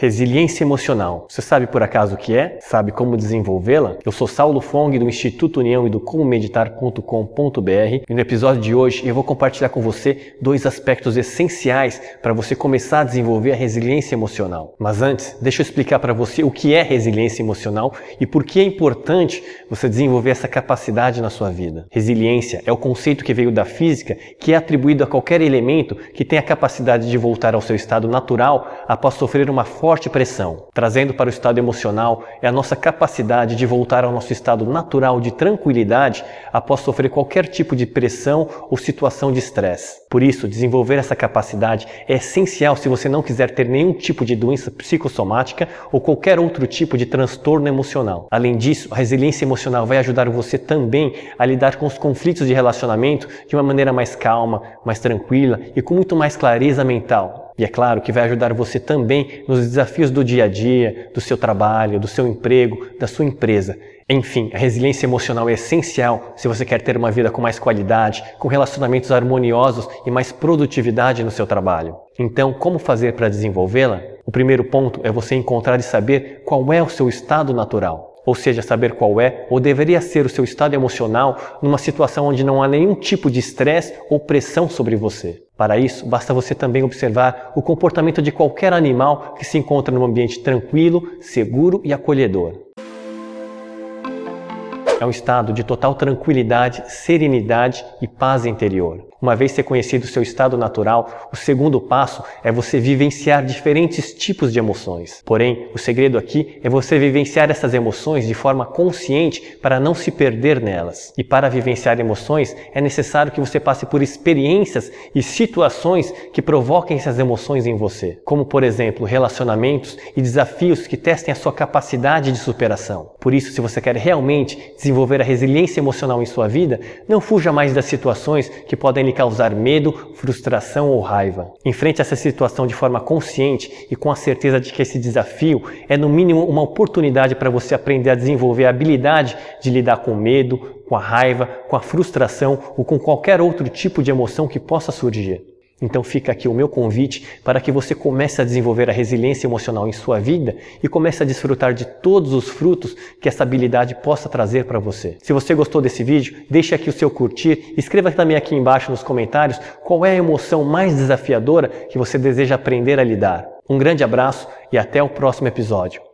Resiliência emocional. Você sabe por acaso o que é? Sabe como desenvolvê-la? Eu sou Saulo Fong do Instituto União e do comomeditar.com.br e no episódio de hoje eu vou compartilhar com você dois aspectos essenciais para você começar a desenvolver a resiliência emocional. Mas antes, deixa eu explicar para você o que é resiliência emocional e por que é importante você desenvolver essa capacidade na sua vida. Resiliência é o conceito que veio da física que é atribuído a qualquer elemento que tem a capacidade de voltar ao seu estado natural após sofrer uma forte forte pressão, trazendo para o estado emocional é a nossa capacidade de voltar ao nosso estado natural de tranquilidade após sofrer qualquer tipo de pressão ou situação de estresse. Por isso, desenvolver essa capacidade é essencial se você não quiser ter nenhum tipo de doença psicossomática ou qualquer outro tipo de transtorno emocional. Além disso, a resiliência emocional vai ajudar você também a lidar com os conflitos de relacionamento de uma maneira mais calma, mais tranquila e com muito mais clareza mental. E é claro que vai ajudar você também nos desafios do dia a dia, do seu trabalho, do seu emprego, da sua empresa. Enfim, a resiliência emocional é essencial se você quer ter uma vida com mais qualidade, com relacionamentos harmoniosos e mais produtividade no seu trabalho. Então, como fazer para desenvolvê-la? O primeiro ponto é você encontrar e saber qual é o seu estado natural ou seja, saber qual é ou deveria ser o seu estado emocional numa situação onde não há nenhum tipo de estresse ou pressão sobre você. Para isso, basta você também observar o comportamento de qualquer animal que se encontra num ambiente tranquilo, seguro e acolhedor. É um estado de total tranquilidade, serenidade e paz interior. Uma vez ser conhecido o seu estado natural, o segundo passo é você vivenciar diferentes tipos de emoções. Porém, o segredo aqui é você vivenciar essas emoções de forma consciente para não se perder nelas. E para vivenciar emoções, é necessário que você passe por experiências e situações que provoquem essas emoções em você, como por exemplo, relacionamentos e desafios que testem a sua capacidade de superação. Por isso, se você quer realmente desenvolver a resiliência emocional em sua vida, não fuja mais das situações que podem causar medo, frustração ou raiva. Enfrente essa situação de forma consciente e com a certeza de que esse desafio é, no mínimo, uma oportunidade para você aprender a desenvolver a habilidade de lidar com medo, com a raiva, com a frustração ou com qualquer outro tipo de emoção que possa surgir. Então fica aqui o meu convite para que você comece a desenvolver a resiliência emocional em sua vida e comece a desfrutar de todos os frutos que essa habilidade possa trazer para você. Se você gostou desse vídeo, deixe aqui o seu curtir, escreva também aqui embaixo nos comentários qual é a emoção mais desafiadora que você deseja aprender a lidar. Um grande abraço e até o próximo episódio.